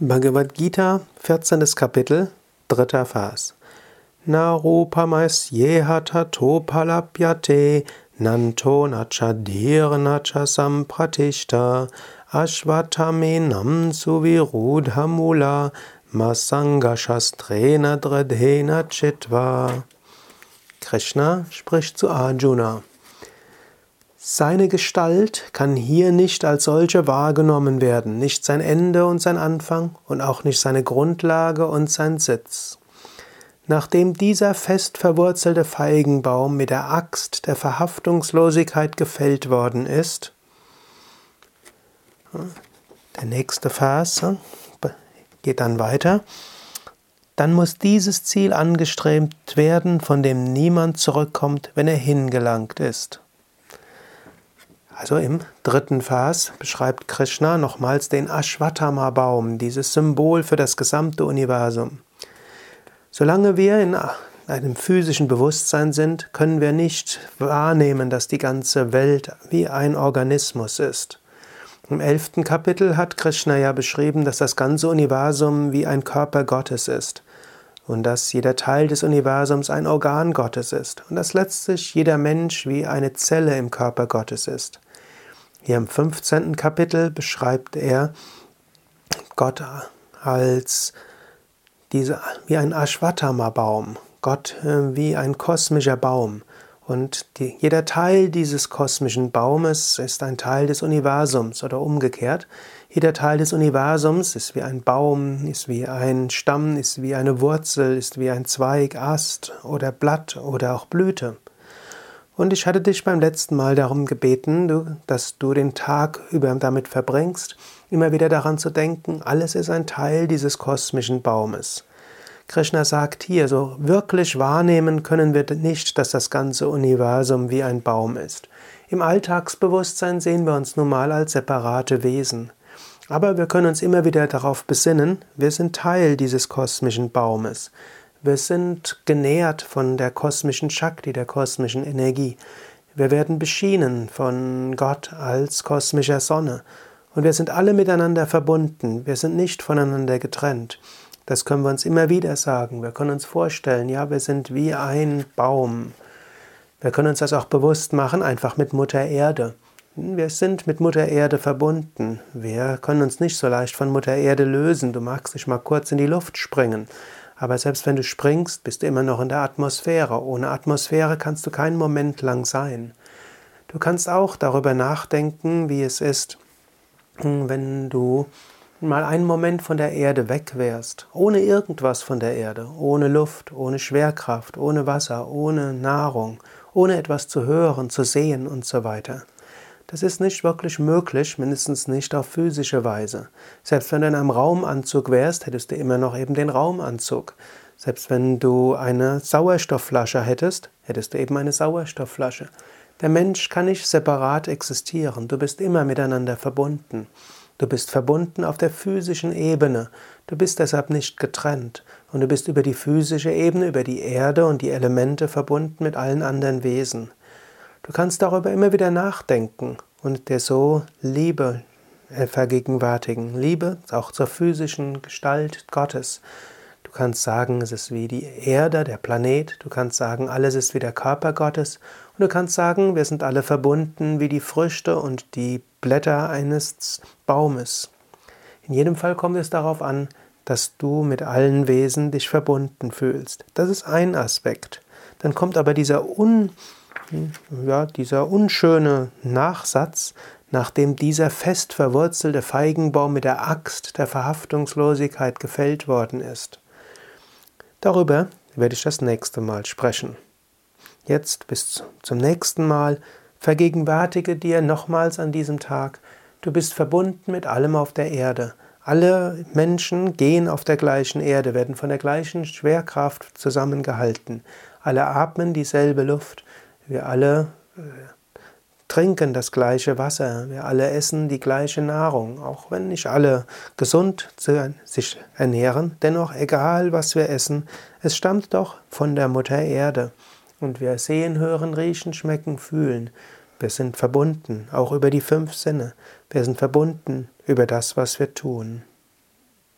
Bhagavad Gita, 14. Kapitel, 3. Vers. Narupamasyeha topalapyate nanto nachadirnacha sampratishta ashvatamenam suvirudhamula masangashastrena dradhena chitva. Krishna spricht zu Arjuna. Seine Gestalt kann hier nicht als solche wahrgenommen werden, nicht sein Ende und sein Anfang und auch nicht seine Grundlage und sein Sitz. Nachdem dieser fest verwurzelte Feigenbaum mit der Axt der Verhaftungslosigkeit gefällt worden ist, der nächste Vers geht dann weiter, dann muss dieses Ziel angestrebt werden, von dem niemand zurückkommt, wenn er hingelangt ist. Also im dritten Vers beschreibt Krishna nochmals den Ashwatthama-Baum, dieses Symbol für das gesamte Universum. Solange wir in einem physischen Bewusstsein sind, können wir nicht wahrnehmen, dass die ganze Welt wie ein Organismus ist. Im elften Kapitel hat Krishna ja beschrieben, dass das ganze Universum wie ein Körper Gottes ist und dass jeder Teil des Universums ein Organ Gottes ist und dass letztlich jeder Mensch wie eine Zelle im Körper Gottes ist. Hier im 15. Kapitel beschreibt er Gott als diese, wie ein Ashwatthama-Baum, Gott äh, wie ein kosmischer Baum. Und die, jeder Teil dieses kosmischen Baumes ist ein Teil des Universums oder umgekehrt. Jeder Teil des Universums ist wie ein Baum, ist wie ein Stamm, ist wie eine Wurzel, ist wie ein Zweig, Ast oder Blatt oder auch Blüte. Und ich hatte dich beim letzten Mal darum gebeten, dass du den Tag über damit verbringst, immer wieder daran zu denken, alles ist ein Teil dieses kosmischen Baumes. Krishna sagt hier, so wirklich wahrnehmen können wir nicht, dass das ganze Universum wie ein Baum ist. Im Alltagsbewusstsein sehen wir uns nun mal als separate Wesen. Aber wir können uns immer wieder darauf besinnen, wir sind Teil dieses kosmischen Baumes. Wir sind genährt von der kosmischen Shakti, der kosmischen Energie. Wir werden beschienen von Gott als kosmischer Sonne. Und wir sind alle miteinander verbunden. Wir sind nicht voneinander getrennt. Das können wir uns immer wieder sagen. Wir können uns vorstellen, ja, wir sind wie ein Baum. Wir können uns das auch bewusst machen, einfach mit Mutter Erde. Wir sind mit Mutter Erde verbunden. Wir können uns nicht so leicht von Mutter Erde lösen. Du magst dich mal kurz in die Luft springen. Aber selbst wenn du springst, bist du immer noch in der Atmosphäre. Ohne Atmosphäre kannst du keinen Moment lang sein. Du kannst auch darüber nachdenken, wie es ist, wenn du mal einen Moment von der Erde weg wärst, ohne irgendwas von der Erde, ohne Luft, ohne Schwerkraft, ohne Wasser, ohne Nahrung, ohne etwas zu hören, zu sehen und so weiter. Das ist nicht wirklich möglich, mindestens nicht auf physische Weise. Selbst wenn du in einem Raumanzug wärst, hättest du immer noch eben den Raumanzug. Selbst wenn du eine Sauerstoffflasche hättest, hättest du eben eine Sauerstoffflasche. Der Mensch kann nicht separat existieren, du bist immer miteinander verbunden. Du bist verbunden auf der physischen Ebene. Du bist deshalb nicht getrennt. Und du bist über die physische Ebene, über die Erde und die Elemente verbunden mit allen anderen Wesen. Du kannst darüber immer wieder nachdenken und dir so Liebe äh, vergegenwärtigen. Liebe auch zur physischen Gestalt Gottes. Du kannst sagen, es ist wie die Erde, der Planet. Du kannst sagen, alles ist wie der Körper Gottes. Und du kannst sagen, wir sind alle verbunden wie die Früchte und die Blätter eines Baumes. In jedem Fall kommt es darauf an, dass du mit allen Wesen dich verbunden fühlst. Das ist ein Aspekt. Dann kommt aber dieser, un, ja, dieser unschöne Nachsatz, nachdem dieser fest verwurzelte Feigenbaum mit der Axt der Verhaftungslosigkeit gefällt worden ist. Darüber werde ich das nächste Mal sprechen. Jetzt bis zum nächsten Mal. Vergegenwärtige dir nochmals an diesem Tag, du bist verbunden mit allem auf der Erde. Alle Menschen gehen auf der gleichen Erde, werden von der gleichen Schwerkraft zusammengehalten. Alle atmen dieselbe Luft. Wir alle äh, trinken das gleiche Wasser. Wir alle essen die gleiche Nahrung. Auch wenn nicht alle gesund sich ernähren, dennoch egal was wir essen, es stammt doch von der Mutter Erde. Und wir sehen, hören, riechen, schmecken, fühlen. Wir sind verbunden, auch über die fünf Sinne. Wir sind verbunden über das, was wir tun.